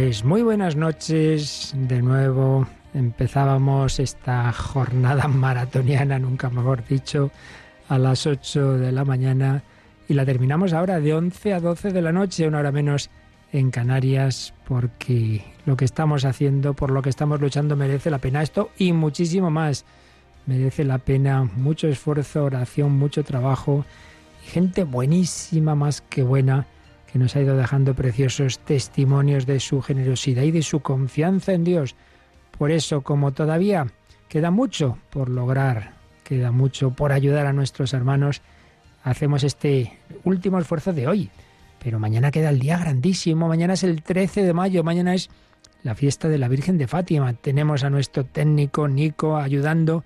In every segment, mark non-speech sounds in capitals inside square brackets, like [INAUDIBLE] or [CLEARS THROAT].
Pues muy buenas noches de nuevo. Empezábamos esta jornada [LAUGHS] maratoniana, nunca mejor dicho, a las 8 de la mañana y la terminamos ahora de 11 a 12 de la noche, una hora menos en Canarias, porque lo que estamos haciendo, por lo que estamos luchando, merece la pena esto y muchísimo más. Merece la pena mucho esfuerzo, oración, mucho trabajo y gente buenísima, más que buena que nos ha ido dejando preciosos testimonios de su generosidad y de su confianza en Dios. Por eso, como todavía queda mucho por lograr, queda mucho por ayudar a nuestros hermanos, hacemos este último esfuerzo de hoy. Pero mañana queda el día grandísimo, mañana es el 13 de mayo, mañana es la fiesta de la Virgen de Fátima. Tenemos a nuestro técnico Nico ayudando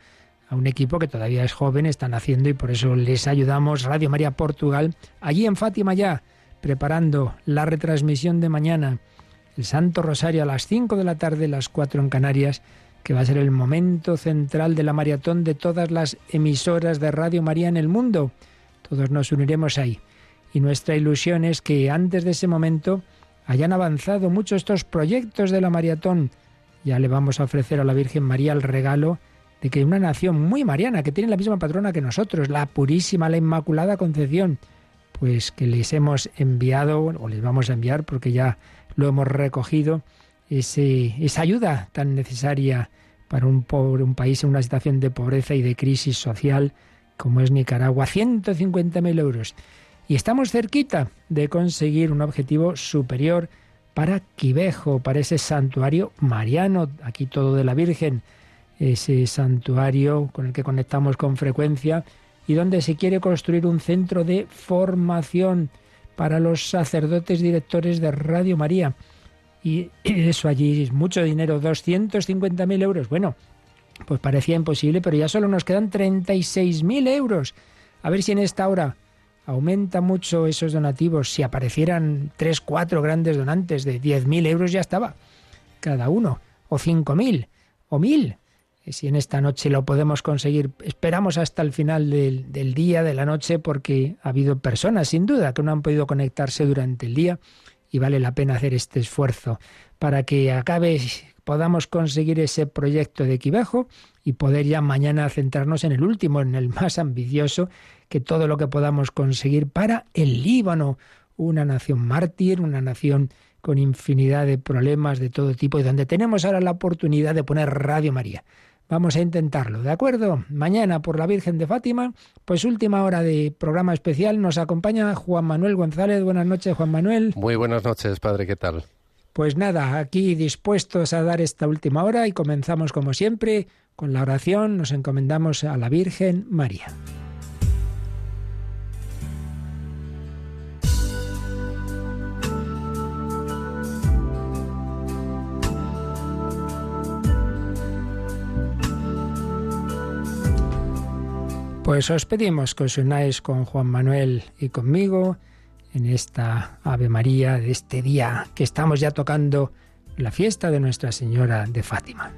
a un equipo que todavía es joven, están haciendo y por eso les ayudamos. Radio María Portugal, allí en Fátima ya preparando la retransmisión de mañana, el Santo Rosario a las 5 de la tarde, las 4 en Canarias, que va a ser el momento central de la maratón de todas las emisoras de Radio María en el mundo. Todos nos uniremos ahí. Y nuestra ilusión es que antes de ese momento hayan avanzado mucho estos proyectos de la maratón. Ya le vamos a ofrecer a la Virgen María el regalo de que una nación muy mariana, que tiene la misma patrona que nosotros, la Purísima, la Inmaculada Concepción, pues que les hemos enviado, o les vamos a enviar, porque ya lo hemos recogido, ese, esa ayuda tan necesaria para un, pobre, un país en una situación de pobreza y de crisis social como es Nicaragua, 150.000 euros. Y estamos cerquita de conseguir un objetivo superior para Quivejo, para ese santuario mariano, aquí todo de la Virgen, ese santuario con el que conectamos con frecuencia y donde se quiere construir un centro de formación para los sacerdotes directores de Radio María. Y [CLEARS THROAT] eso allí es mucho dinero, 250.000 euros. Bueno, pues parecía imposible, pero ya solo nos quedan 36.000 euros. A ver si en esta hora aumenta mucho esos donativos. Si aparecieran tres, cuatro grandes donantes de 10.000 euros ya estaba cada uno, o 5.000, o 1.000 si en esta noche lo podemos conseguir. Esperamos hasta el final del, día, de la noche, porque ha habido personas, sin duda, que no han podido conectarse durante el día y vale la pena hacer este esfuerzo para que acabe, podamos conseguir ese proyecto de Quivejo y poder ya mañana centrarnos en el último, en el más ambicioso, que todo lo que podamos conseguir para el Líbano, una nación mártir, una nación con infinidad de problemas de todo tipo y donde tenemos ahora la oportunidad de poner Radio María Vamos a intentarlo, ¿de acuerdo? Mañana por la Virgen de Fátima, pues última hora de programa especial, nos acompaña Juan Manuel González. Buenas noches, Juan Manuel. Muy buenas noches, padre, ¿qué tal? Pues nada, aquí dispuestos a dar esta última hora y comenzamos como siempre con la oración, nos encomendamos a la Virgen María. Pues os pedimos que os unáis con Juan Manuel y conmigo en esta Ave María de este día que estamos ya tocando la fiesta de Nuestra Señora de Fátima.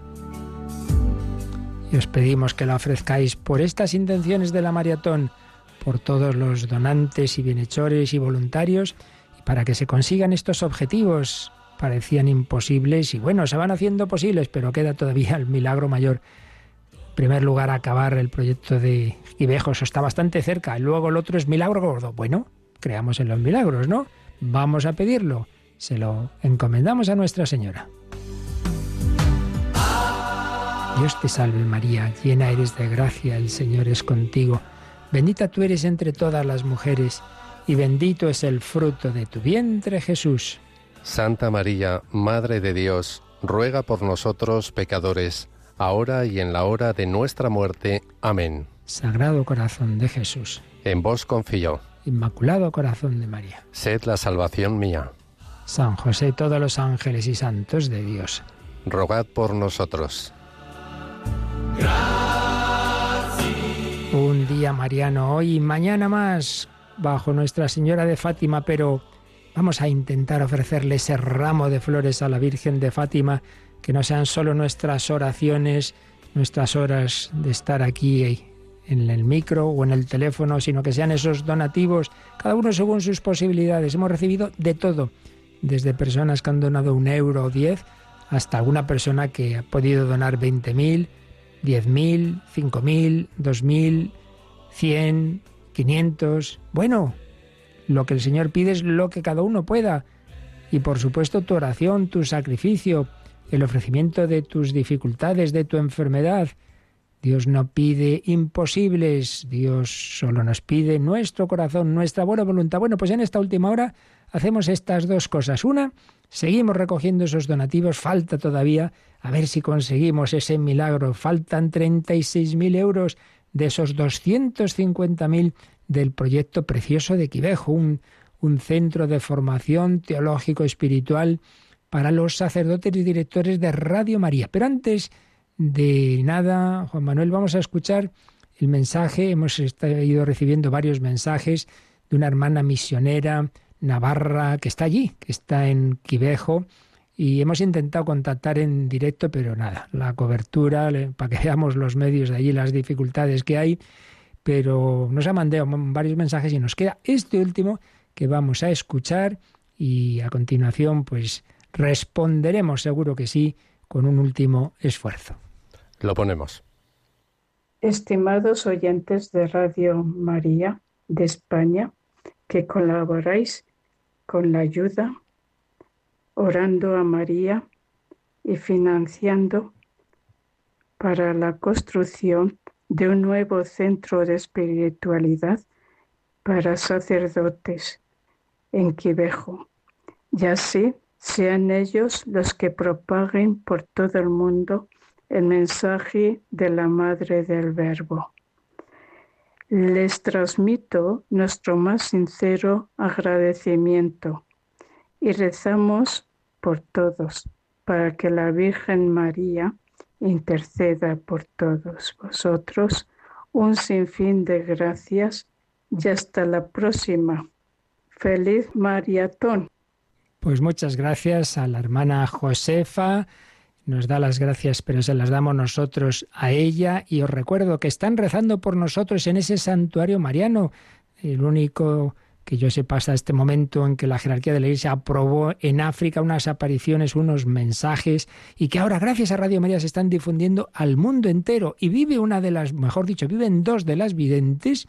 Y os pedimos que la ofrezcáis por estas intenciones de la maratón, por todos los donantes y bienhechores y voluntarios, y para que se consigan estos objetivos. Parecían imposibles y bueno, se van haciendo posibles, pero queda todavía el milagro mayor primer lugar, acabar el proyecto de Ibejos está bastante cerca. Luego el otro es Milagro Gordo. Bueno, creamos en los milagros, ¿no? Vamos a pedirlo. Se lo encomendamos a Nuestra Señora. Dios te salve María, llena eres de gracia, el Señor es contigo. Bendita tú eres entre todas las mujeres, y bendito es el fruto de tu vientre Jesús. Santa María, Madre de Dios, ruega por nosotros pecadores ahora y en la hora de nuestra muerte. Amén. Sagrado corazón de Jesús. En vos confío. Inmaculado corazón de María. Sed la salvación mía. San José, todos los ángeles y santos de Dios. Rogad por nosotros. Un día mariano hoy y mañana más bajo Nuestra Señora de Fátima, pero vamos a intentar ofrecerle ese ramo de flores a la Virgen de Fátima que no sean solo nuestras oraciones, nuestras horas de estar aquí en el micro o en el teléfono, sino que sean esos donativos, cada uno según sus posibilidades. Hemos recibido de todo, desde personas que han donado un euro o diez hasta alguna persona que ha podido donar 20.000, 10.000, 5.000, 2.000, 100, 500. Bueno, lo que el Señor pide es lo que cada uno pueda. Y por supuesto tu oración, tu sacrificio, el ofrecimiento de tus dificultades, de tu enfermedad. Dios no pide imposibles, Dios solo nos pide nuestro corazón, nuestra buena voluntad. Bueno, pues en esta última hora hacemos estas dos cosas. Una, seguimos recogiendo esos donativos, falta todavía, a ver si conseguimos ese milagro. Faltan 36.000 euros de esos 250.000 del proyecto precioso de Quivejo, un, un centro de formación teológico espiritual para los sacerdotes y directores de Radio María. Pero antes de nada, Juan Manuel, vamos a escuchar el mensaje. Hemos ido recibiendo varios mensajes de una hermana misionera navarra que está allí, que está en Quivejo. Y hemos intentado contactar en directo, pero nada, la cobertura, para que veamos los medios de allí, las dificultades que hay. Pero nos ha mandado varios mensajes y nos queda este último que vamos a escuchar y a continuación, pues Responderemos seguro que sí con un último esfuerzo. Lo ponemos. Estimados oyentes de Radio María de España, que colaboráis con la ayuda, orando a María y financiando para la construcción de un nuevo centro de espiritualidad para sacerdotes en Quivejo. Y así sean ellos los que propaguen por todo el mundo el mensaje de la Madre del Verbo. Les transmito nuestro más sincero agradecimiento y rezamos por todos para que la Virgen María interceda por todos vosotros. Un sinfín de gracias y hasta la próxima. Feliz maratón. Pues muchas gracias a la hermana Josefa. Nos da las gracias, pero se las damos nosotros a ella. Y os recuerdo que están rezando por nosotros en ese santuario mariano, el único que yo sepa hasta este momento en que la jerarquía de la Iglesia aprobó en África unas apariciones, unos mensajes, y que ahora, gracias a Radio María, se están difundiendo al mundo entero. Y vive una de las, mejor dicho, viven dos de las videntes.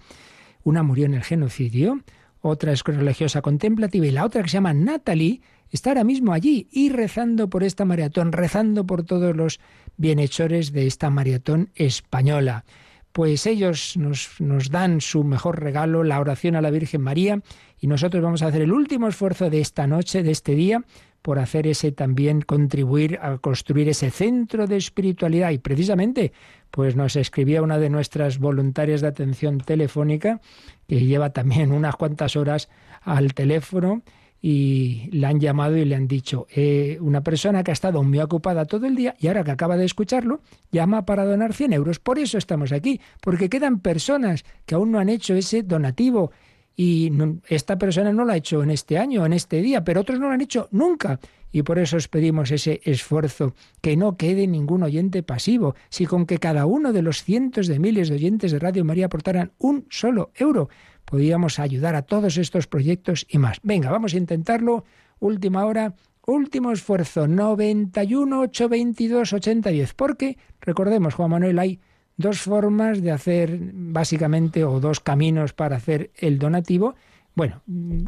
Una murió en el genocidio, otra es religiosa contemplativa y la otra que se llama Natalie está ahora mismo allí y rezando por esta maratón, rezando por todos los bienhechores de esta maratón española. Pues ellos nos, nos dan su mejor regalo, la oración a la Virgen María, y nosotros vamos a hacer el último esfuerzo de esta noche, de este día, por hacer ese también contribuir a construir ese centro de espiritualidad. Y precisamente, pues nos escribía una de nuestras voluntarias de atención telefónica, que lleva también [LAUGHS] unas cuantas horas al teléfono y le han llamado y le han dicho, eh, una persona que ha estado muy ocupada todo el día y ahora que acaba de escucharlo, llama para donar 100 euros. Por eso estamos aquí, porque quedan personas que aún no han hecho ese donativo y esta persona no lo ha hecho en este año, en este día, pero otros no lo han hecho nunca. Y por eso os pedimos ese esfuerzo, que no quede ningún oyente pasivo, si con que cada uno de los cientos de miles de oyentes de Radio María aportaran un solo euro, podíamos ayudar a todos estos proyectos y más. Venga, vamos a intentarlo. Última hora, último esfuerzo, 91 822 8010. Porque, recordemos, Juan Manuel, hay dos formas de hacer básicamente o dos caminos para hacer el donativo. Bueno,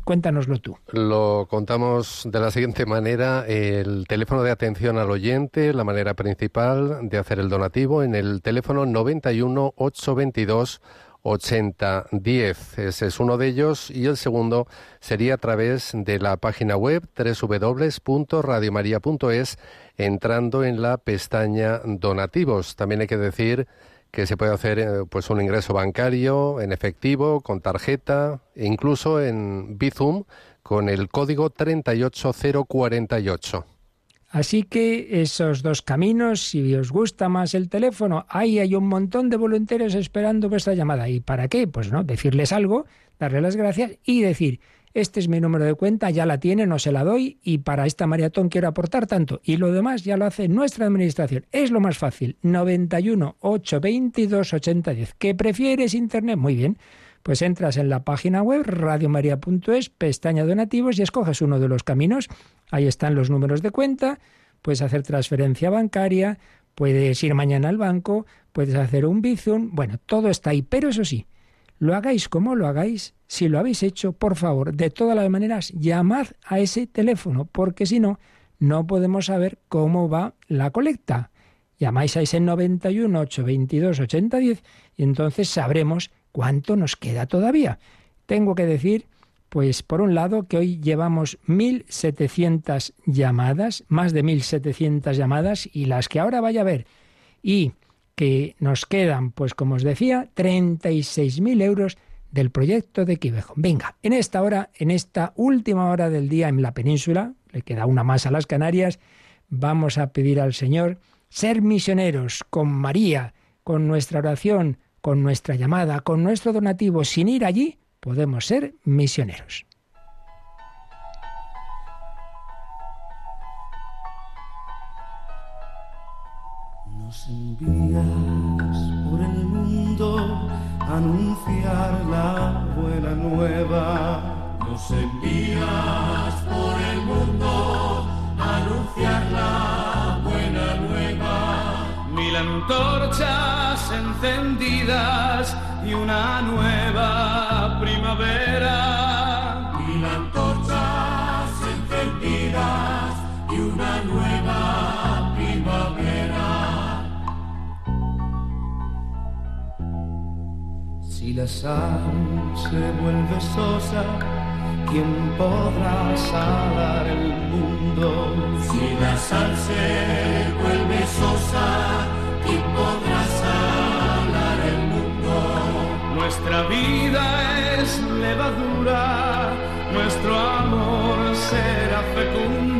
cuéntanoslo tú. Lo contamos de la siguiente manera. El teléfono de atención al oyente, la manera principal de hacer el donativo en el teléfono 91 822 8010. Ese es uno de ellos. Y el segundo sería a través de la página web www.radiomaria.es entrando en la pestaña donativos. También hay que decir que se puede hacer eh, pues un ingreso bancario en efectivo, con tarjeta, e incluso en Bizum con el código 38048. Así que esos dos caminos, si os gusta más el teléfono, ahí hay un montón de voluntarios esperando vuestra llamada. ¿Y para qué? Pues no, decirles algo, darles las gracias y decir, este es mi número de cuenta, ya la tiene, no se la doy y para esta maratón quiero aportar tanto. Y lo demás ya lo hace nuestra administración. Es lo más fácil. 91 822 8010. ¿Qué prefieres Internet? Muy bien. Pues entras en la página web radiomaria.es, pestaña donativos y escoges uno de los caminos. Ahí están los números de cuenta, puedes hacer transferencia bancaria, puedes ir mañana al banco, puedes hacer un bizum, bueno, todo está ahí, pero eso sí, lo hagáis como lo hagáis, si lo habéis hecho, por favor, de todas las maneras, llamad a ese teléfono, porque si no, no podemos saber cómo va la colecta. Llamáis a ese 91 822 8010 y entonces sabremos cuánto nos queda todavía. Tengo que decir, pues por un lado, que hoy llevamos 1.700 llamadas, más de 1.700 llamadas, y las que ahora vaya a ver. Y que nos quedan, pues como os decía, 36.000 euros del proyecto de Quivejo. Venga, en esta hora, en esta última hora del día en la península, le queda una más a las Canarias, vamos a pedir al Señor ser misioneros con María, con nuestra oración, con nuestra llamada, con nuestro donativo, sin ir allí, podemos ser misioneros. Nos envías por el mundo a anunciar la buena nueva. Nos envías por el mundo a anunciar la buena nueva. Mil antorchas encendidas y una nueva primavera. Si la sal se vuelve sosa, ¿quién podrá salar el mundo? Si la sal se vuelve sosa, ¿quién podrá salar el mundo? Nuestra vida es levadura, nuestro amor será fecundo.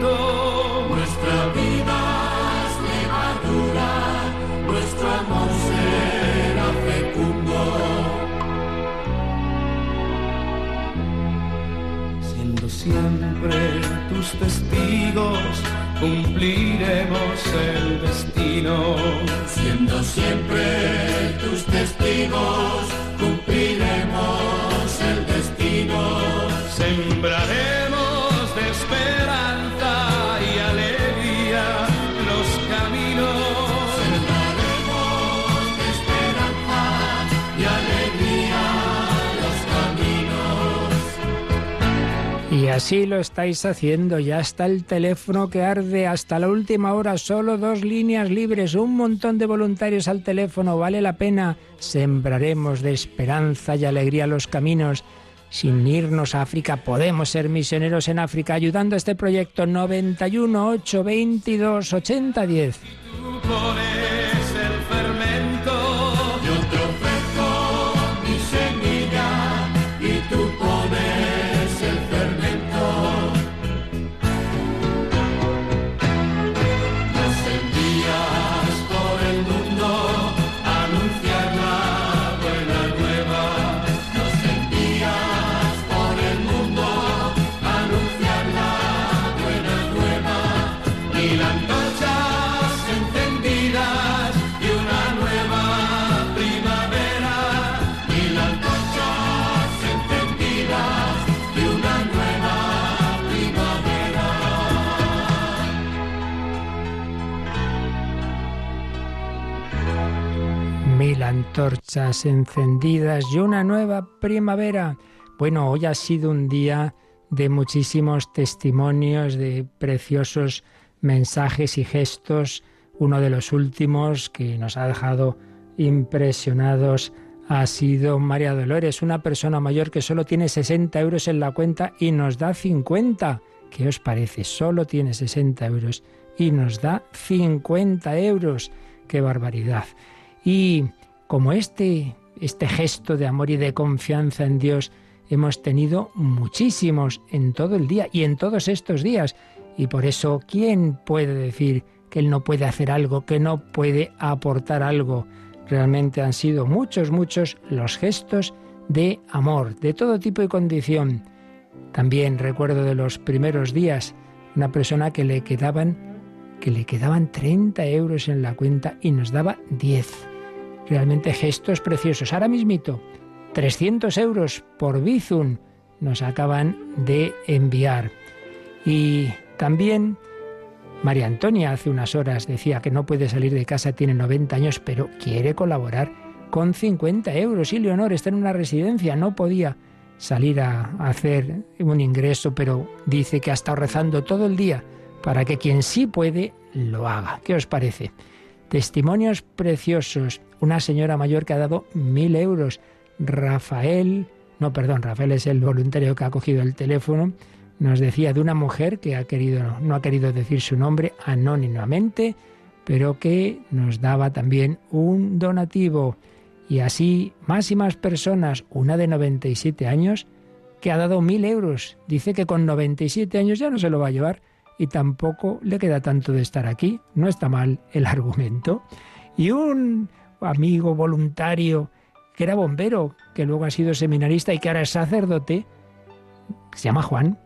Siempre tus testigos, cumpliremos el destino. Siendo siempre tus testigos, cumpliremos el destino. Sembraremos así lo estáis haciendo, ya está el teléfono que arde hasta la última hora, solo dos líneas libres, un montón de voluntarios al teléfono, vale la pena. Sembraremos de esperanza y alegría los caminos. Sin irnos a África, podemos ser misioneros en África ayudando a este proyecto 91 822 8010. Antorchas encendidas y una nueva primavera. Bueno, hoy ha sido un día de muchísimos testimonios, de preciosos mensajes y gestos. Uno de los últimos que nos ha dejado impresionados ha sido María Dolores, una persona mayor que solo tiene 60 euros en la cuenta y nos da 50. ¿Qué os parece? Solo tiene 60 euros y nos da 50 euros. ¡Qué barbaridad! Y como este, este gesto de amor y de confianza en Dios hemos tenido muchísimos en todo el día y en todos estos días. Y por eso, ¿quién puede decir que Él no puede hacer algo, que no puede aportar algo? Realmente han sido muchos, muchos los gestos de amor, de todo tipo y condición. También recuerdo de los primeros días una persona que le quedaban que le quedaban 30 euros en la cuenta y nos daba 10. Realmente gestos preciosos. Ahora mismito 300 euros por Bizum nos acaban de enviar. Y también María Antonia hace unas horas decía que no puede salir de casa, tiene 90 años, pero quiere colaborar con 50 euros. Y Leonor está en una residencia, no podía salir a hacer un ingreso, pero dice que ha estado rezando todo el día para que quien sí puede lo haga. ¿Qué os parece? Testimonios preciosos. Una señora mayor que ha dado mil euros. Rafael, no, perdón, Rafael es el voluntario que ha cogido el teléfono. Nos decía de una mujer que ha querido, no ha querido decir su nombre anónimamente, pero que nos daba también un donativo. Y así más y más personas, una de 97 años, que ha dado mil euros. Dice que con 97 años ya no se lo va a llevar y tampoco le queda tanto de estar aquí. No está mal el argumento. Y un amigo voluntario que era bombero, que luego ha sido seminarista y que ahora es sacerdote, se llama Juan,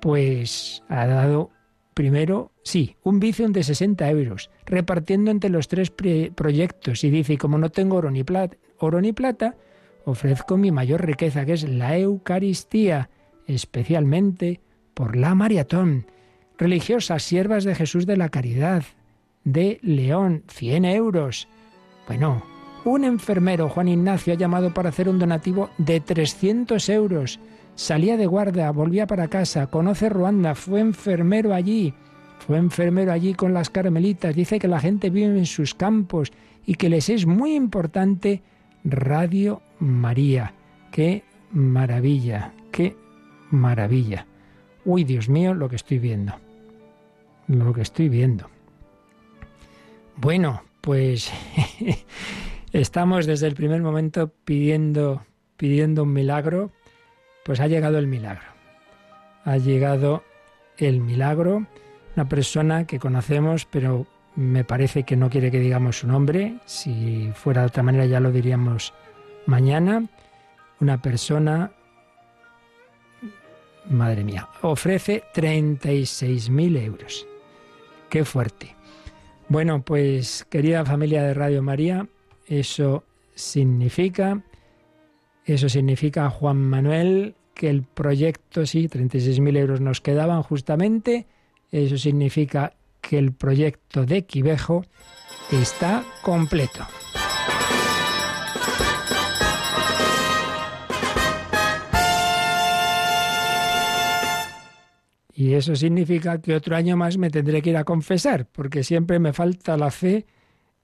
pues ha dado primero, sí, un Bizum de 60 euros, repartiendo entre los tres proyectos. Y dice, como no tengo oro ni, plata, oro ni plata, ofrezco mi mayor riqueza, que es la Eucaristía, especialmente por la maratón. Religiosas, siervas de Jesús de la Caridad, de León, 100 euros. Bueno, un enfermero, Juan Ignacio, ha llamado para hacer un donativo de 300 euros Salía de guardia, volvía para casa, conoce Ruanda, fue enfermero allí, fue enfermero allí con las carmelitas, dice que la gente vive en sus campos y que les es muy importante Radio María. Qué maravilla, qué maravilla. Uy, Dios mío, lo que estoy viendo. Lo que estoy viendo. Bueno, pues [LAUGHS] estamos desde el primer momento pidiendo pidiendo un milagro pues ha llegado el milagro. Ha llegado el milagro, una persona que conocemos, pero me parece que no quiere que digamos su nombre. Si fuera de otra manera ya lo diríamos mañana. Una persona, madre mía, ofrece 36.000 euros. Qué fuerte. Bueno, pues querida familia de Radio María, eso significa eso significa, Juan Manuel, que el proyecto, sí, 36.000 euros nos quedaban justamente. Eso significa que el proyecto de Quivejo está completo. Y eso significa que otro año más me tendré que ir a confesar, porque siempre me falta la fe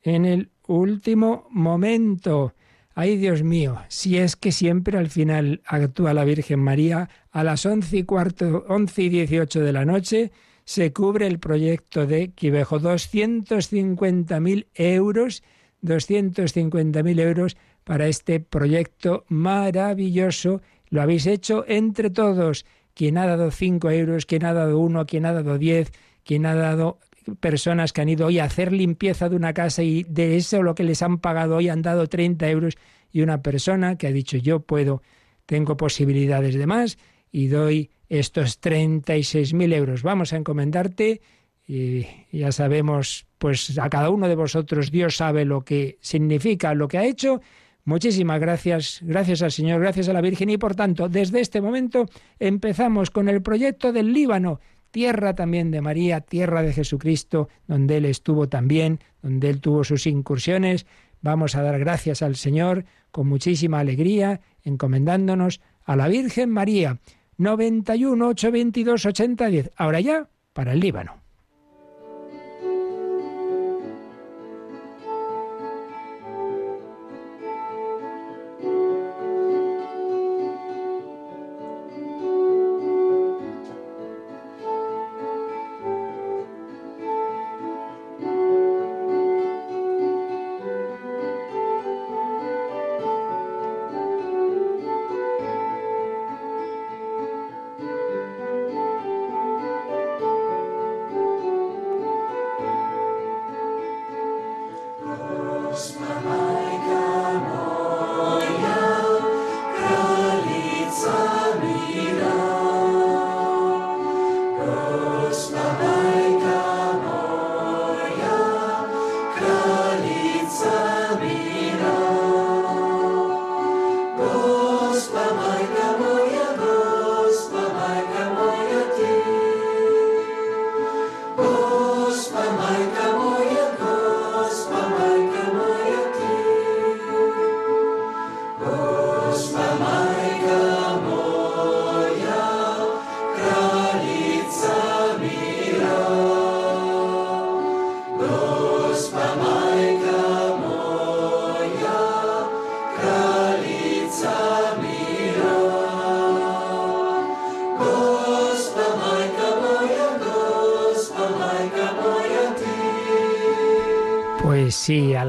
en el último momento. Ay, Dios mío, si es que siempre al final actúa la Virgen María, a las once y cuarto, once y dieciocho de la noche, se cubre el proyecto de Quivejo. 250.000 euros, 250.000 euros para este proyecto maravilloso. Lo habéis hecho entre todos. Quien ha dado cinco euros, quien ha dado uno, quien ha dado diez, quien ha dado personas que han ido hoy a hacer limpieza de una casa y de eso lo que les han pagado hoy han dado 30 euros y una persona que ha dicho yo puedo, tengo posibilidades de más y doy estos 36.000 euros. Vamos a encomendarte y ya sabemos, pues a cada uno de vosotros Dios sabe lo que significa, lo que ha hecho. Muchísimas gracias, gracias al Señor, gracias a la Virgen y por tanto, desde este momento empezamos con el proyecto del Líbano tierra también de María, tierra de Jesucristo, donde Él estuvo también, donde Él tuvo sus incursiones. Vamos a dar gracias al Señor con muchísima alegría, encomendándonos a la Virgen María. 91 822 8010. Ahora ya, para el Líbano.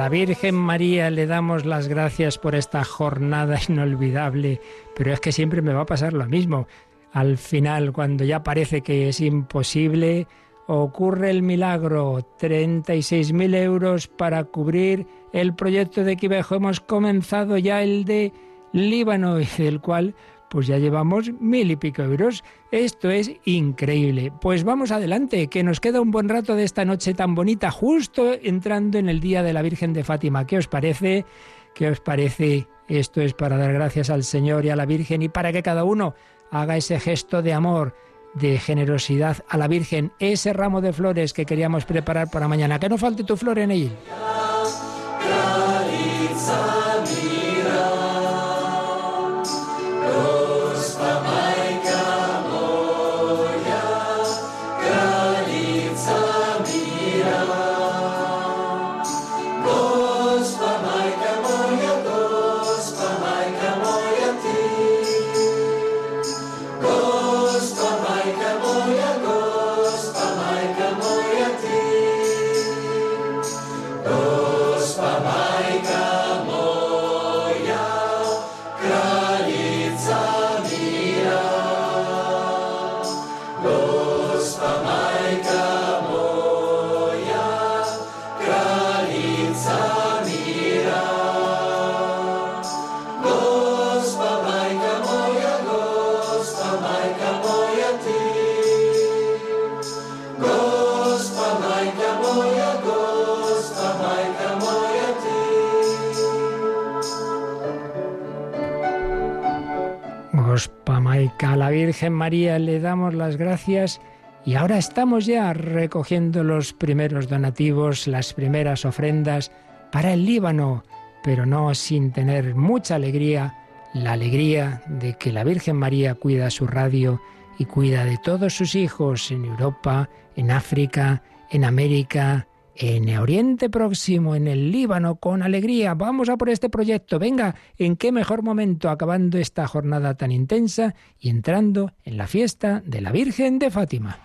Virgen María le damos las gracias por esta jornada [LAUGHS] inolvidable, pero es que siempre me va a pasar lo mismo. Al final, cuando ya parece que es imposible, ocurre el milagro. 36.000 euros para cubrir el proyecto de Quivejo. Hemos comenzado ya el de Líbano, [LAUGHS] del cual pues ya llevamos mil y pico euros. Esto es increíble. Pues vamos adelante, que nos queda un buen rato de esta noche tan bonita, justo entrando en el día de la Virgen de Fátima. ¿Qué os parece? ¿Qué os parece? Esto es para dar gracias al Señor y a la Virgen y para que cada uno haga ese gesto de amor, de generosidad a la Virgen, ese ramo de flores que queríamos preparar para mañana. Que no falte tu flor en él. Virgen María le damos las gracias y ahora estamos ya recogiendo los primeros donativos, las primeras ofrendas para el Líbano, pero no sin tener mucha alegría, la alegría de que la Virgen María cuida su radio y cuida de todos sus hijos en Europa, en África, en América, en Oriente Próximo, en el Líbano, con alegría. Vamos a por este proyecto. Venga, ¿en qué mejor momento acabando esta jornada tan intensa y entrando en la fiesta de la Virgen de Fátima?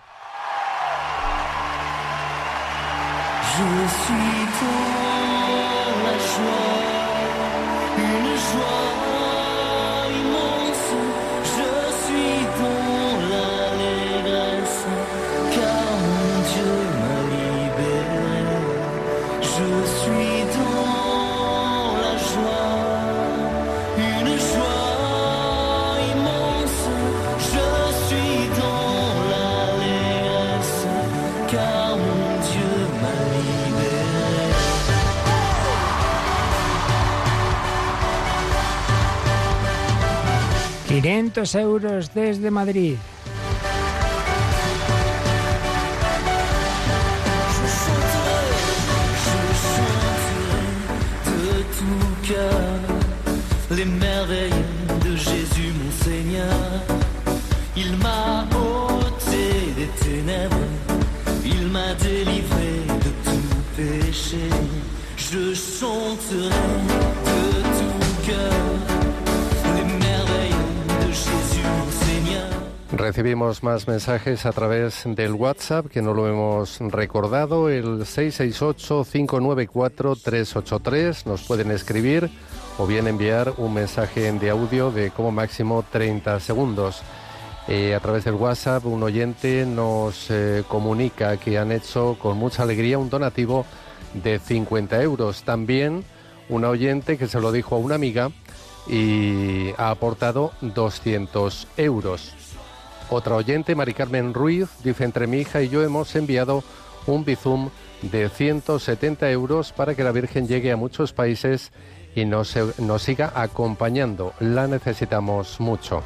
Euros desde Madrid. Recibimos más mensajes a través del WhatsApp, que no lo hemos recordado, el 668-594-383. Nos pueden escribir o bien enviar un mensaje de audio de como máximo 30 segundos. Eh, a través del WhatsApp, un oyente nos eh, comunica que han hecho con mucha alegría un donativo de 50 euros. También una oyente que se lo dijo a una amiga y ha aportado 200 euros. Otra oyente, Mari Carmen Ruiz, dice, entre mi hija y yo hemos enviado un bizum de 170 euros para que la Virgen llegue a muchos países y nos, nos siga acompañando. La necesitamos mucho.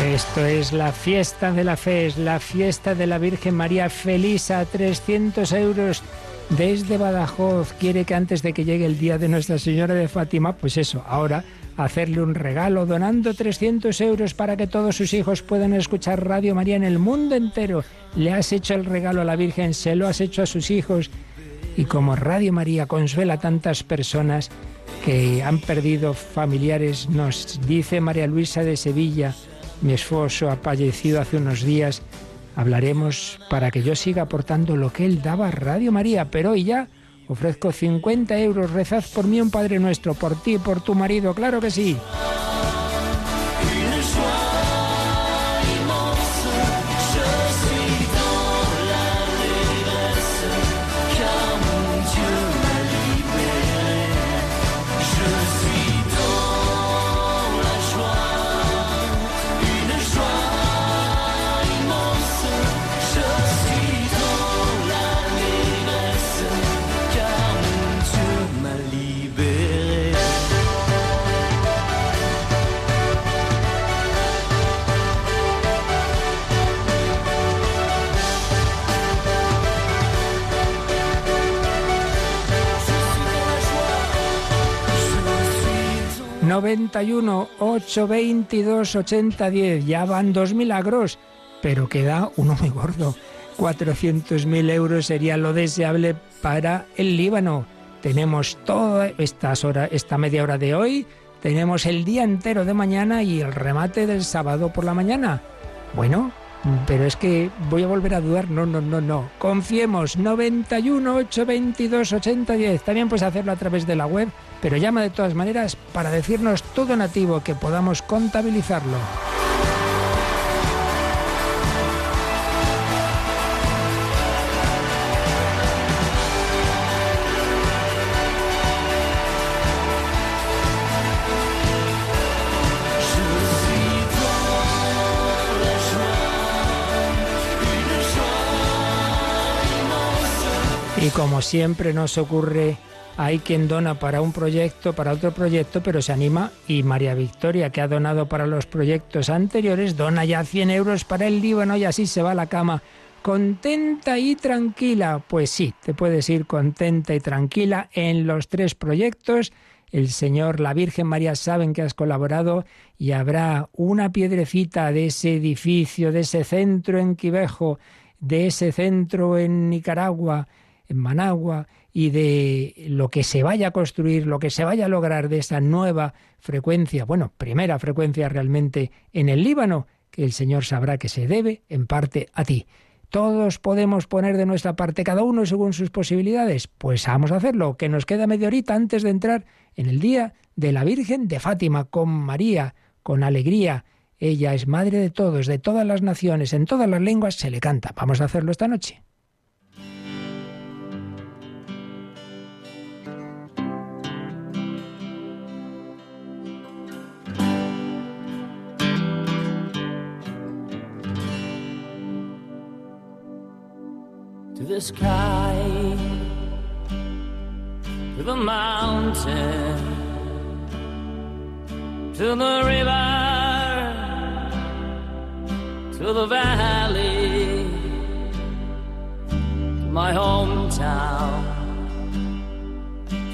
Esto es la fiesta de la fe, es la fiesta de la Virgen María feliz a 300 euros desde Badajoz. Quiere que antes de que llegue el día de Nuestra Señora de Fátima, pues eso, ahora hacerle un regalo donando 300 euros para que todos sus hijos puedan escuchar Radio María en el mundo entero. Le has hecho el regalo a la Virgen, se lo has hecho a sus hijos. Y como Radio María consuela a tantas personas que han perdido familiares, nos dice María Luisa de Sevilla, mi esposo ha fallecido hace unos días, hablaremos para que yo siga aportando lo que él daba a Radio María, pero hoy ya ofrezco 50 euros, rezad por mí un Padre Nuestro, por ti, por tu marido, claro que sí. ...91 822 8010... Ya van dos milagros, pero queda uno muy gordo. 400.000 euros sería lo deseable para el Líbano. Tenemos toda estas horas, esta media hora de hoy, tenemos el día entero de mañana y el remate del sábado por la mañana. Bueno, pero es que voy a volver a dudar. No, no, no, no. Confiemos. 91 822 8010. También puedes hacerlo a través de la web, pero llama de todas maneras para decirnos todo nativo que podamos contabilizarlo. 'Y como siempre nos ocurre, hay quien dona para un proyecto, para otro proyecto, pero se anima y María Victoria, que ha donado para los proyectos anteriores, dona ya 100 euros para el Líbano y así se va a la cama contenta y tranquila. Pues sí, te puedes ir contenta y tranquila en los tres proyectos. El Señor, la Virgen María saben que has colaborado y habrá una piedrecita de ese edificio, de ese centro en Quivejo, de ese centro en Nicaragua, en Managua y de lo que se vaya a construir, lo que se vaya a lograr de esa nueva frecuencia, bueno, primera frecuencia realmente en el Líbano, que el Señor sabrá que se debe en parte a ti. Todos podemos poner de nuestra parte, cada uno según sus posibilidades. Pues vamos a hacerlo, que nos queda media horita antes de entrar en el día de la Virgen de Fátima, con María, con alegría. Ella es madre de todos, de todas las naciones, en todas las lenguas se le canta. Vamos a hacerlo esta noche. The sky, to the mountain, to the river, to the valley, to my hometown,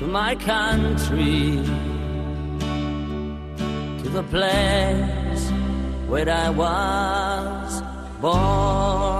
to my country, to the place where I was born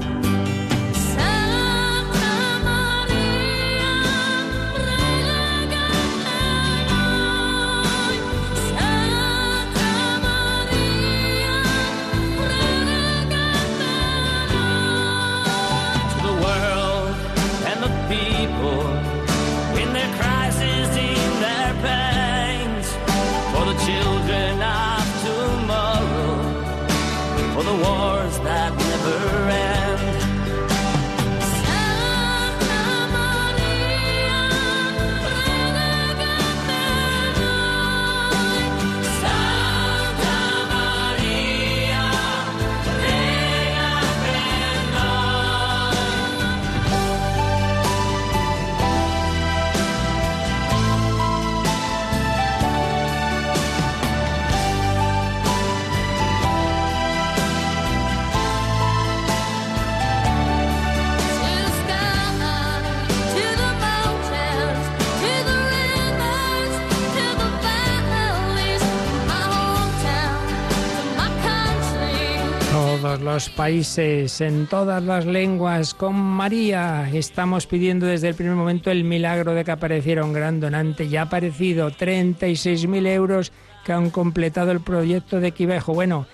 Los países, en todas las lenguas, con María. Estamos pidiendo desde el primer momento el milagro de que apareciera un gran donante. Ya ha aparecido 36.000 euros que han completado el proyecto de Quivejo. Bueno,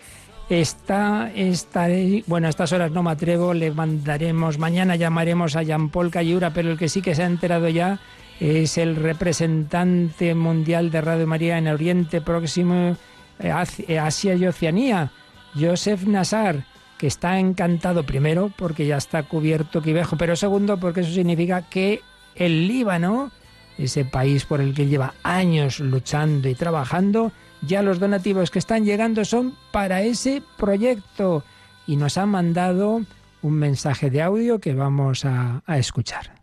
está, estaré, bueno, a estas horas no me atrevo, le mandaremos, mañana llamaremos a Jean Paul Cayura, pero el que sí que se ha enterado ya es el representante mundial de Radio María en Oriente Próximo, eh, Asia y Oceanía Joseph Nassar, que está encantado primero porque ya está cubierto Quivejo, pero segundo porque eso significa que el Líbano, ese país por el que lleva años luchando y trabajando, ya los donativos que están llegando son para ese proyecto y nos han mandado un mensaje de audio que vamos a, a escuchar.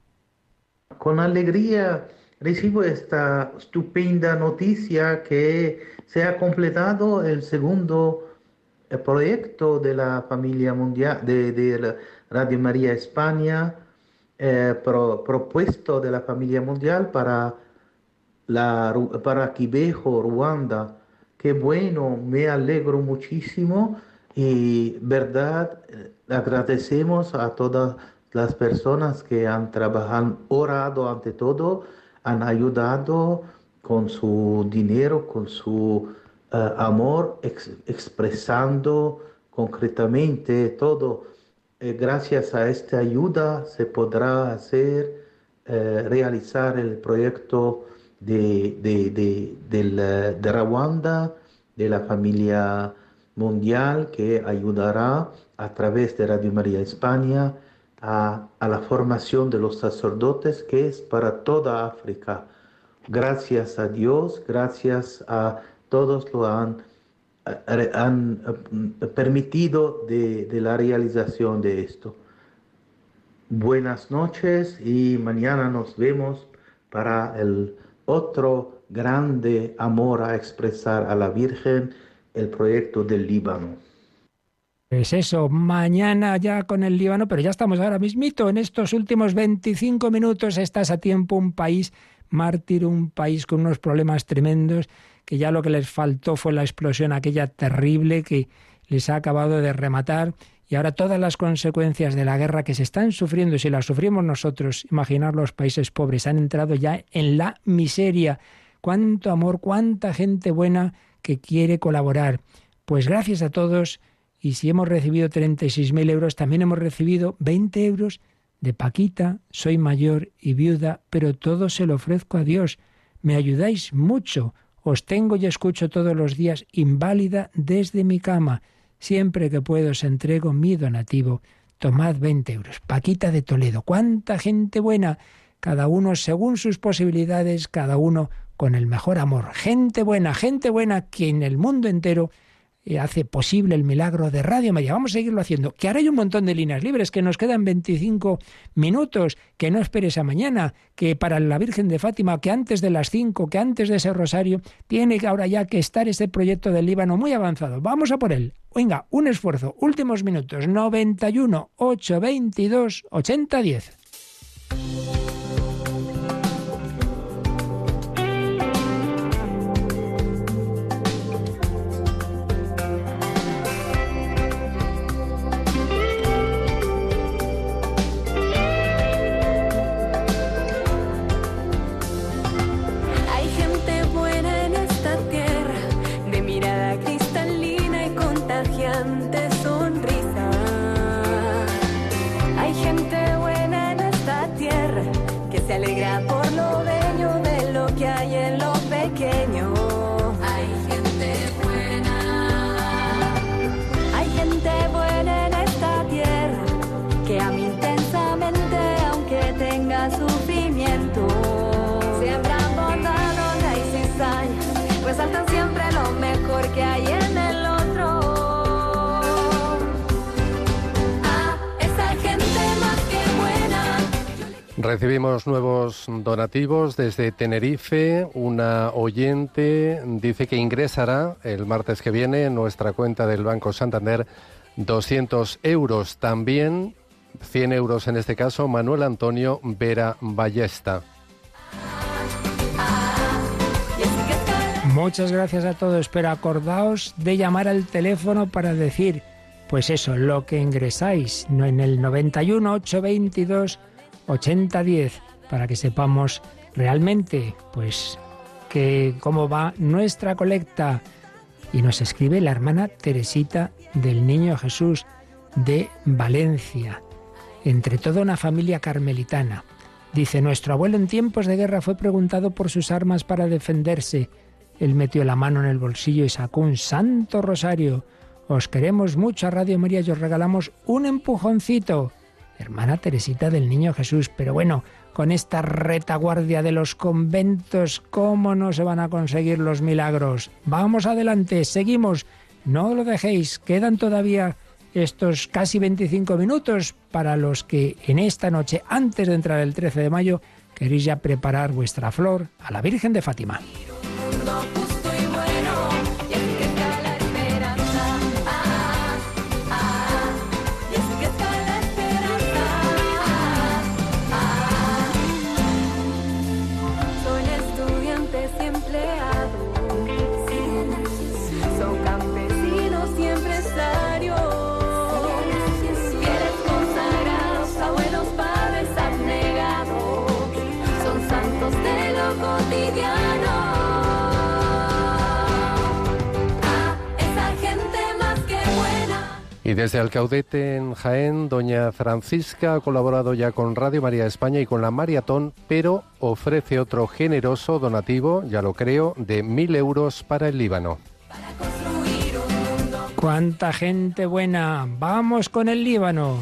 Con alegría recibo esta estupenda noticia que se ha completado el segundo el proyecto de la familia mundial, de, Radio María España, eh, propuesto de la familia mundial para, la, para Quibejo, Ruanda. Qué bueno, me alegro muchísimo y verdad, eh, agradecemos a todas las personas que han trabajado, orado ante todo, han ayudado con su dinero, con su eh, amor expresando concretamente todo. Eh, gracias a esta ayuda se podrá hacer, eh, realizar el proyecto de, de, de, de, Rwanda, de la familia mundial, que ayudará a través de Radio María España a, a la formación de los sacerdotes, que es para toda África. Gracias a Dios, gracias a todos lo han, eh, han eh, permitido de, la realización de esto. Buenas noches y mañana nos vemos para el otro grande amor a expresar a la Virgen, el proyecto del Líbano. Pues eso, mañana ya con el Líbano, pero ya estamos ahora mismito, en estos últimos 25 minutos estás a tiempo, un país mártir, un país con unos problemas tremendos que ya lo que les faltó fue la explosión aquella terrible que les ha acabado de rematar y ahora todas las consecuencias de la guerra que se están sufriendo, si las sufrimos nosotros, imaginar los países pobres, han entrado ya en la miseria. Cuánto amor, cuánta gente buena que quiere colaborar. Pues gracias a todos y si hemos recibido 36.000 euros, también hemos recibido 20 euros de Paquita, soy mayor y viuda, pero todo se lo ofrezco a Dios. Me ayudáis mucho. Os tengo y escucho todos los días inválida desde mi cama. Siempre que puedo os entrego mi donativo. Tomad 20 euros. Paquita de Toledo. ¡Cuánta gente buena! Cada uno según sus posibilidades, cada uno con el mejor amor. Gente buena, gente buena que en el mundo entero hace posible el milagro de Radio María. Vamos a seguirlo haciendo. Que ahora hay un montón de líneas libres, que nos quedan 25 minutos, que no esperes a mañana, que para la Virgen de Fátima, que antes de las 5, que antes de ese rosario, tiene ahora ya que estar ese proyecto del Líbano muy avanzado. Vamos a por él. Venga, un esfuerzo. Últimos minutos. 91 822 8010. Desde Tenerife. Una oyente dice que ingresará el martes que viene en nuestra cuenta del Banco Santander 200 euros. También 100 euros en este caso, Manuel Antonio Vera Ballesta. Muchas gracias a todos, pero acordaos de llamar al teléfono para decir Pues eso, lo que ingresáis en el 91 822 8010 para que sepamos realmente pues que cómo va nuestra colecta y nos escribe la hermana Teresita del Niño Jesús de Valencia, entre toda una familia carmelitana. Dice, nuestro abuelo en tiempos de guerra fue preguntado por sus armas para defenderse. Él metió la mano en el bolsillo y sacó un santo rosario. Os queremos mucho a Radio María y os regalamos un empujoncito. Hermana Teresita del Niño Jesús, pero bueno, con esta retaguardia de los conventos, ¿cómo no se van a conseguir los milagros? Vamos adelante, seguimos. No lo dejéis, quedan todavía estos casi 25 minutos para los que en esta noche, antes de entrar el 13 de mayo, queréis ya preparar vuestra flor a la Virgen de Fátima. Y desde Alcaudete en Jaén, doña Francisca ha colaborado ya con Radio María España y con la Maratón, pero ofrece otro generoso donativo, ya lo creo, de mil euros para el Líbano. ¡Cuánta gente buena! ¡Vamos con el Líbano!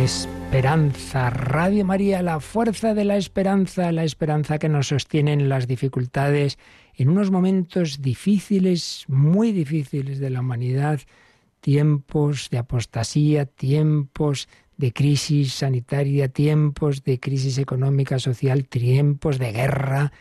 Esperanza. Radio María, la fuerza de la esperanza, la esperanza que nos sostiene en las dificultades, en unos momentos difíciles, muy difíciles de la humanidad, tiempos de apostasía, tiempos de crisis sanitaria, tiempos de crisis económica, social, tiempos de guerra,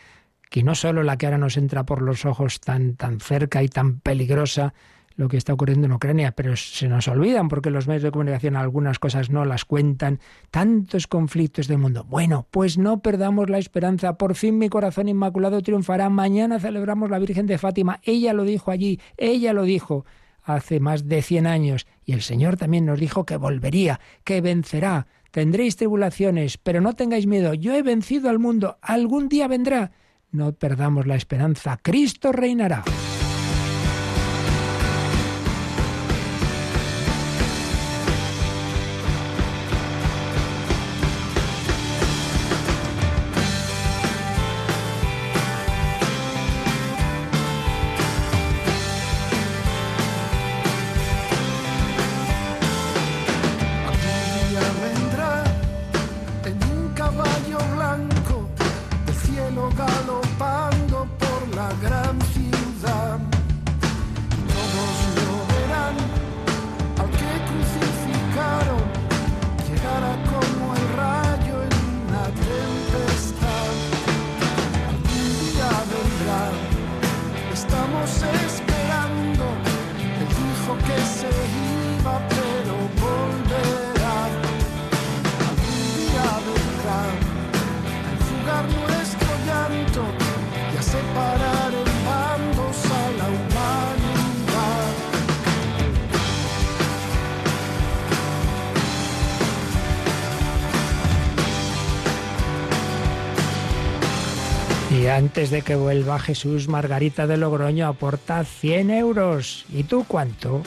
que no solo la que ahora nos entra por los ojos tan, tan cerca y tan peligrosa, lo que está ocurriendo en Ucrania, pero se nos olvidan porque los medios de comunicación algunas cosas no las cuentan. Tantos conflictos del mundo. Bueno, pues no perdamos la esperanza. Por fin mi corazón inmaculado triunfará. Mañana celebramos la Virgen de Fátima. Ella lo dijo allí, ella lo dijo hace más de 100 años. Y el Señor también nos dijo que volvería, que vencerá. Tendréis tribulaciones, pero no tengáis miedo. Yo he vencido al mundo. Algún día vendrá. No perdamos la esperanza. Cristo reinará. Antes de que vuelva Jesús, Margarita de Logroño aporta 100 euros. ¿Y tú cuánto?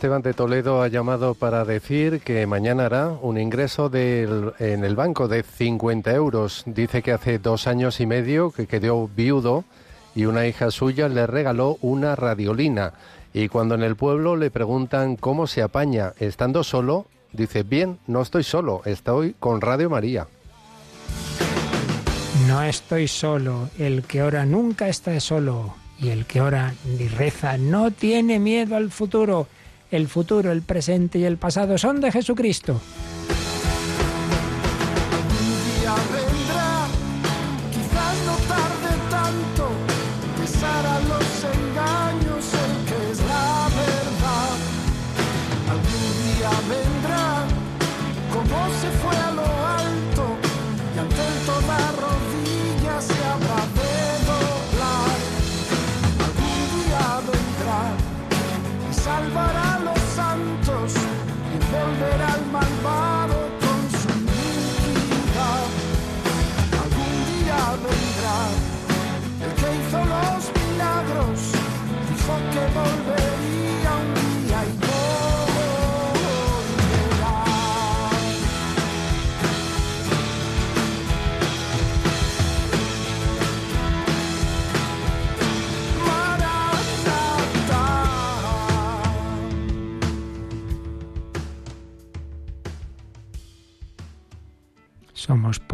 Esteban de Toledo ha llamado para decir que mañana hará un ingreso del- en el banco de 50 euros. Dice que hace dos años y medio que quedó viudo y una hija suya le regaló una radiolina. Y cuando en el pueblo le preguntan cómo se apaña estando solo, dice, bien, no estoy solo, estoy con Radio María. No estoy solo, el que ora nunca está solo y el que ora ni reza no tiene miedo al futuro. El futuro, el presente y el pasado son de Jesucristo.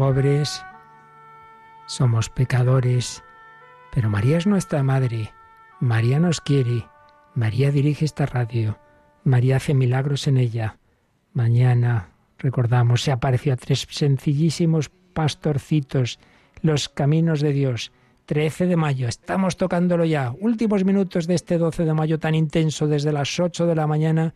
Pobres, somos pecadores, pero María es nuestra madre. María nos quiere. María dirige esta radio. María hace milagros en ella. Mañana, recordamos, se apareció a tres sencillísimos pastorcitos, los caminos de Dios. 13 de mayo, estamos tocándolo ya. Últimos minutos de este 12 de mayo tan intenso desde las 8 de la mañana.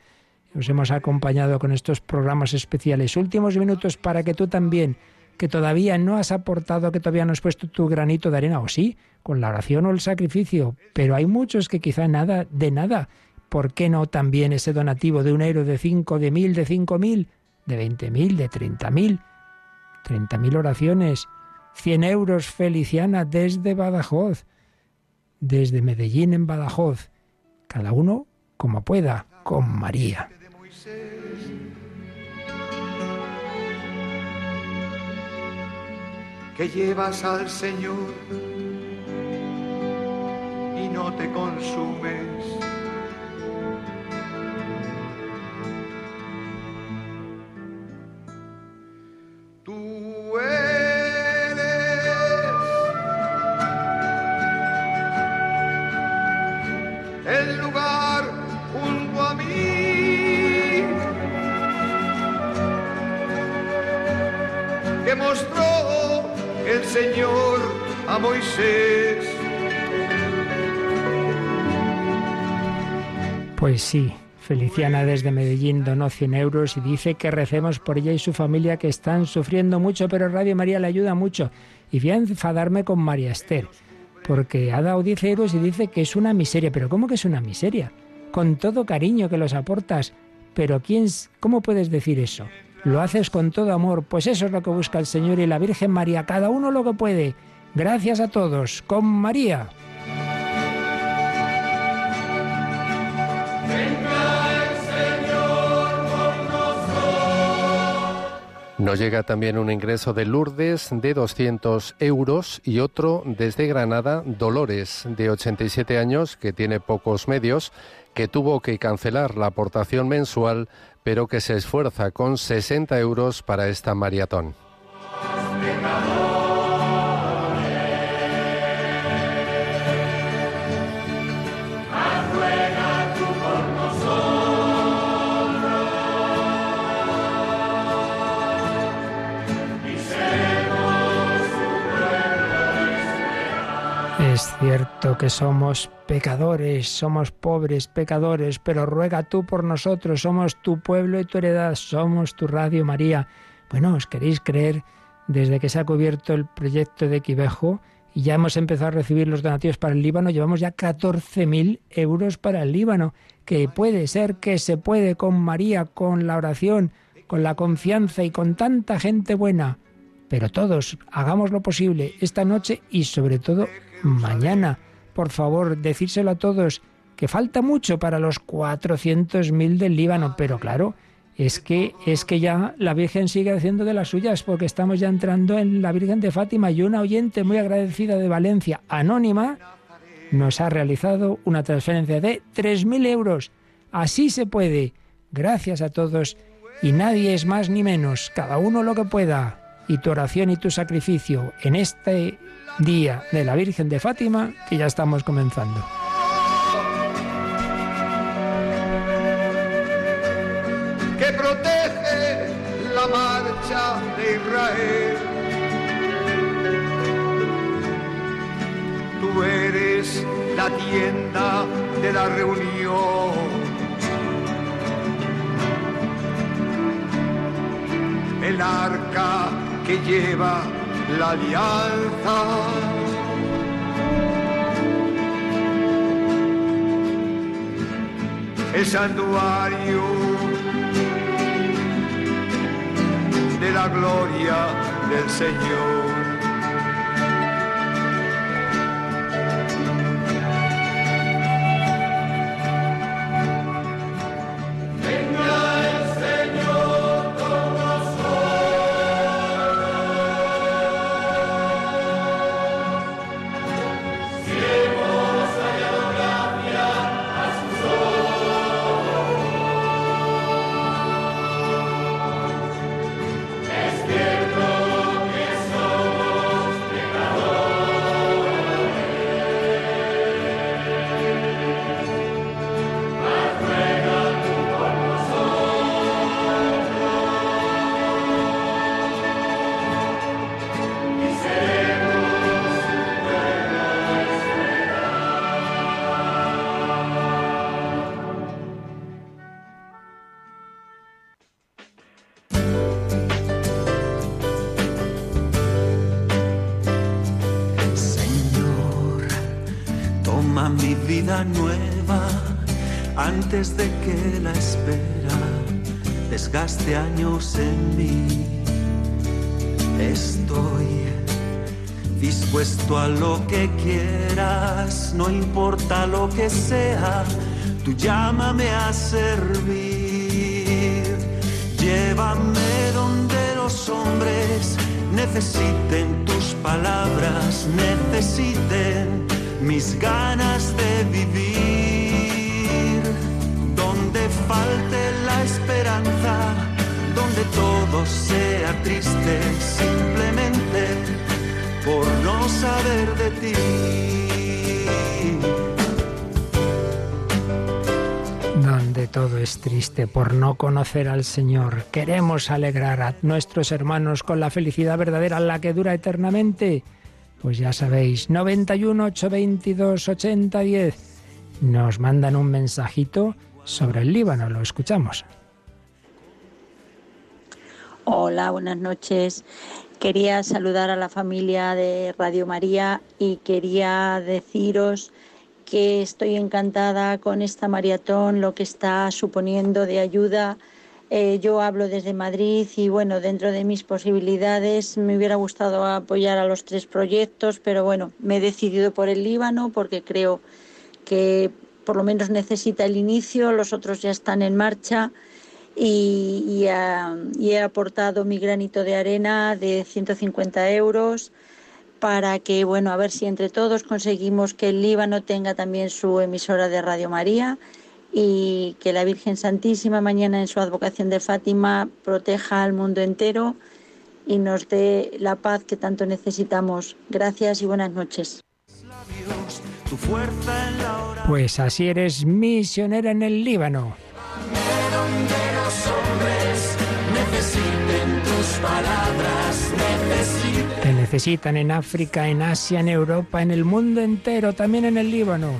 Os hemos acompañado con estos programas especiales. Últimos minutos para que tú también, que todavía no has aportado, que todavía no has puesto tu granito de arena, o sí, con la oración o el sacrificio, pero hay muchos que quizá nada, de nada. ¿Por qué no también ese donativo de un euro, de cinco, de mil, de cinco mil, de veinte mil, de treinta mil? Treinta mil oraciones, cien euros Feliciana desde Badajoz, desde Medellín en Badajoz, cada uno como pueda, con María. Que llevas al Señor y no te consumes. Moisés. Pues sí, Feliciana desde Medellín donó 100 euros y dice que recemos por ella y su familia que están sufriendo mucho, pero Radio María le ayuda mucho. Y voy a enfadarme con María Esther, porque ha dado 10 euros y dice que es una miseria. ¿Pero cómo que es una miseria? Con todo cariño que los aportas. Pero ¿quién, ¿cómo puedes decir eso? Lo haces con todo amor, pues eso es lo que busca el Señor y la Virgen María, cada uno lo que puede. Gracias a todos, con María. Nos llega también un ingreso de Lourdes de 200 euros y otro desde Granada, Dolores, de 87 años, que tiene pocos medios, que tuvo que cancelar la aportación mensual, pero que se esfuerza con 60 euros para esta maratón. Cierto que somos pecadores, somos pobres pecadores, pero ruega tú por nosotros, somos tu pueblo y tu heredad, somos tu Radio María. Bueno, ¿os queréis creer desde que se ha cubierto el proyecto de Quivejo y ya hemos empezado a recibir los donativos para el Líbano? Llevamos ya 14.000 euros para el Líbano, que puede ser que se puede con María, con la oración, con la confianza y con tanta gente buena. Pero todos hagamos lo posible esta noche y sobre todo mañana. Por favor, decírselo a todos que falta mucho para los 400.000 del Líbano, pero claro, es que, es que ya la Virgen sigue haciendo de las suyas, porque estamos ya entrando en la Virgen de Fátima y una oyente muy agradecida de Valencia, anónima, nos ha realizado una transferencia de 3.000 euros. Así se puede. Gracias a todos y nadie es más ni menos, cada uno lo que pueda. Y tu oración y tu sacrificio en este día de la Virgen de Fátima que ya estamos comenzando. Que protege la marcha de Israel. Tú eres la tienda de la reunión. El arca que lleva la alianza. El santuario de la gloria del Señor. No importa lo que sea, tú llámame a servir. Llévame donde los hombres necesiten tus palabras, necesiten mis ganas de vivir. Donde falte la esperanza, donde todo sea triste, simplemente por no saber de ti. Todo es triste por no conocer al Señor. Queremos alegrar a nuestros hermanos con la felicidad verdadera, la que dura eternamente. Pues ya sabéis, 91 822 8010. Nos mandan un mensajito sobre el Líbano, lo escuchamos. Hola, buenas noches. Quería saludar a la familia de Radio María y quería deciros que estoy encantada con esta maratón, lo que está suponiendo de ayuda. Eh, yo hablo desde Madrid y bueno, dentro de mis posibilidades me hubiera gustado apoyar a los tres proyectos, pero bueno, me he decidido por el Líbano porque creo que por lo menos necesita el inicio, los otros ya están en marcha y, y, ah, y he aportado mi granito de arena de 150 euros para que, bueno, a ver si entre todos conseguimos que el Líbano tenga también su emisora de Radio María y que la Virgen Santísima mañana en su advocación de Fátima proteja al mundo entero y nos dé la paz que tanto necesitamos. Gracias y buenas noches. Pues así eres misionera en el Líbano. donde los hombres necesiten tus palabras, necesiten Te necesitan en África, en Asia, en Europa, en el mundo entero, también en el Líbano.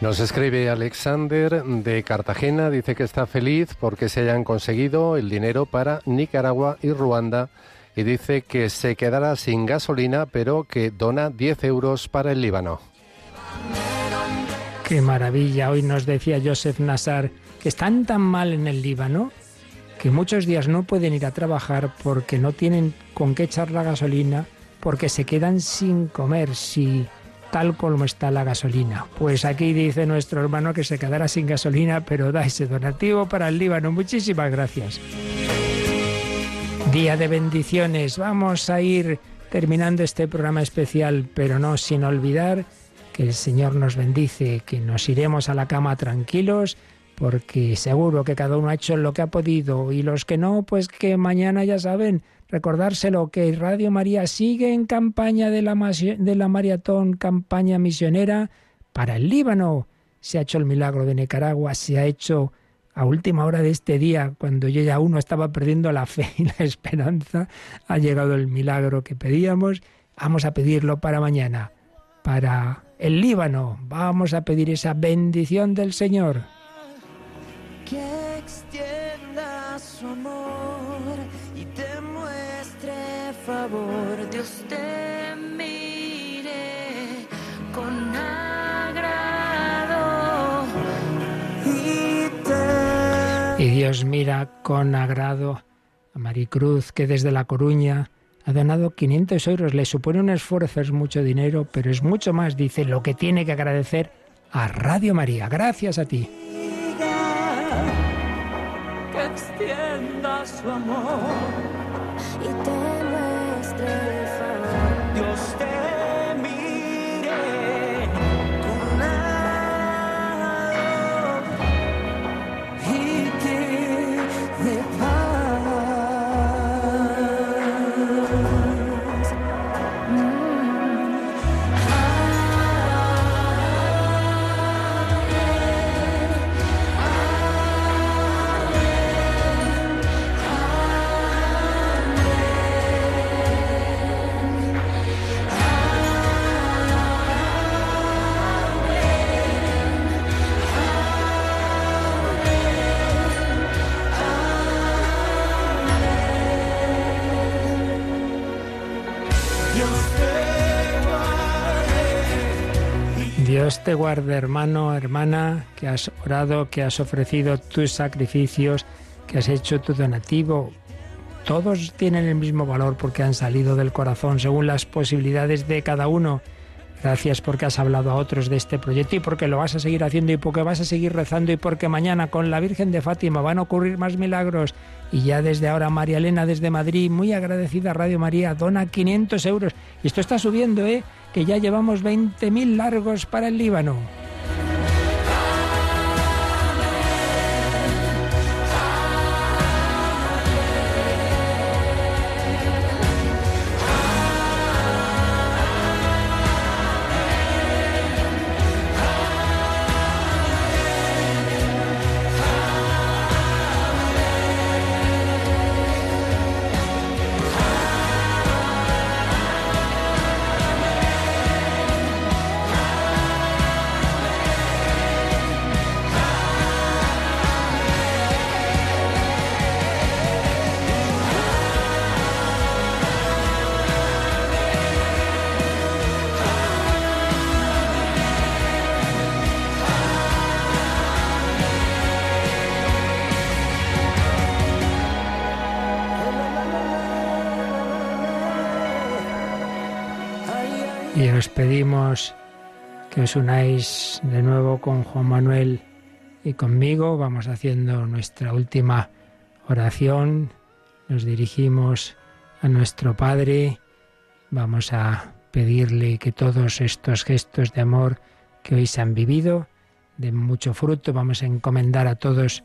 Nos escribe Alexander de Cartagena, dice que está feliz porque se hayan conseguido el dinero para Nicaragua y Ruanda y dice que se quedará sin gasolina, pero que dona 10 euros para el Líbano. Qué maravilla. Hoy nos decía Joseph Nassar que están tan mal en el Líbano que muchos días no pueden ir a trabajar porque no tienen con qué echar la gasolina, porque se quedan sin comer, si tal como está la gasolina. Pues aquí dice nuestro hermano que se quedará sin gasolina, pero da ese donativo para el Líbano. Muchísimas gracias. Día de bendiciones. Vamos a ir terminando este programa especial, pero no sin olvidar que el Señor nos bendice, que nos iremos a la cama tranquilos, porque seguro que cada uno ha hecho lo que ha podido y los que no, pues que mañana ya saben, recordárselo que Radio María sigue en campaña de la, de la maratón, campaña misionera para el Líbano. Se ha hecho el milagro de Nicaragua, se ha hecho a última hora de este día, cuando yo ya uno estaba perdiendo la fe y la esperanza, ha llegado el milagro que pedíamos. Vamos a pedirlo para mañana, para el Líbano. Vamos a pedir esa bendición del Señor. Favor. Dios te mire con agrado y te... Y Dios mira con agrado a Maricruz, que desde La Coruña ha donado 500 euros. Le supone un esfuerzo, es mucho dinero, pero es mucho más, dice, lo que tiene que agradecer a Radio María. Gracias a ti. Que extienda su amor Dios te guarde, hermano, hermana, que has orado, que has ofrecido tus sacrificios, que has hecho tu donativo. Todos tienen el mismo valor porque han salido del corazón según las posibilidades de cada uno. Gracias porque has hablado a otros de este proyecto y porque lo vas a seguir haciendo y porque vas a seguir rezando y porque mañana con la Virgen de Fátima van a ocurrir más milagros. Y ya desde ahora María Elena desde Madrid, muy agradecida Radio María, dona 500 euros. Y esto está subiendo, ¿eh? Que ya llevamos 20.000 largos para el Líbano. Os pedimos que os unáis de nuevo con Juan Manuel y conmigo. Vamos haciendo nuestra última oración. Nos dirigimos a nuestro Padre. Vamos a pedirle que todos estos gestos de amor que hoy se han vivido den mucho fruto. Vamos a encomendar a todos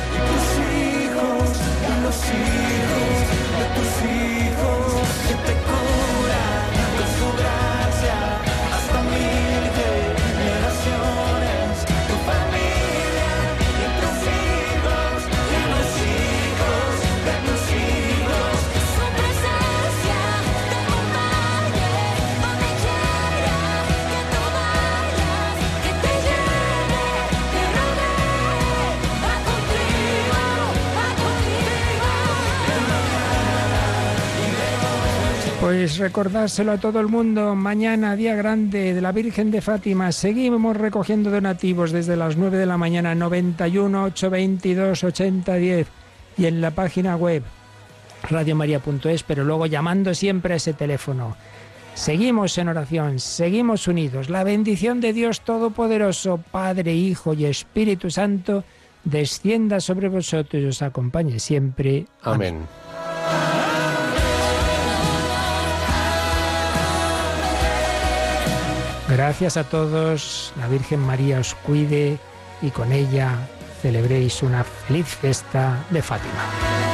Pues recordárselo a todo el mundo. Mañana, día grande de la Virgen de Fátima. Seguimos recogiendo donativos desde las 9 de la mañana, 91 822 8010 y en la página web radiomaria.es, pero luego llamando siempre a ese teléfono. Seguimos en oración, seguimos unidos. La bendición de Dios Todopoderoso, Padre, Hijo y Espíritu Santo, descienda sobre vosotros y os acompañe siempre. Amén. Gracias a todos, la Virgen María os cuide y con ella celebréis una feliz fiesta de Fátima.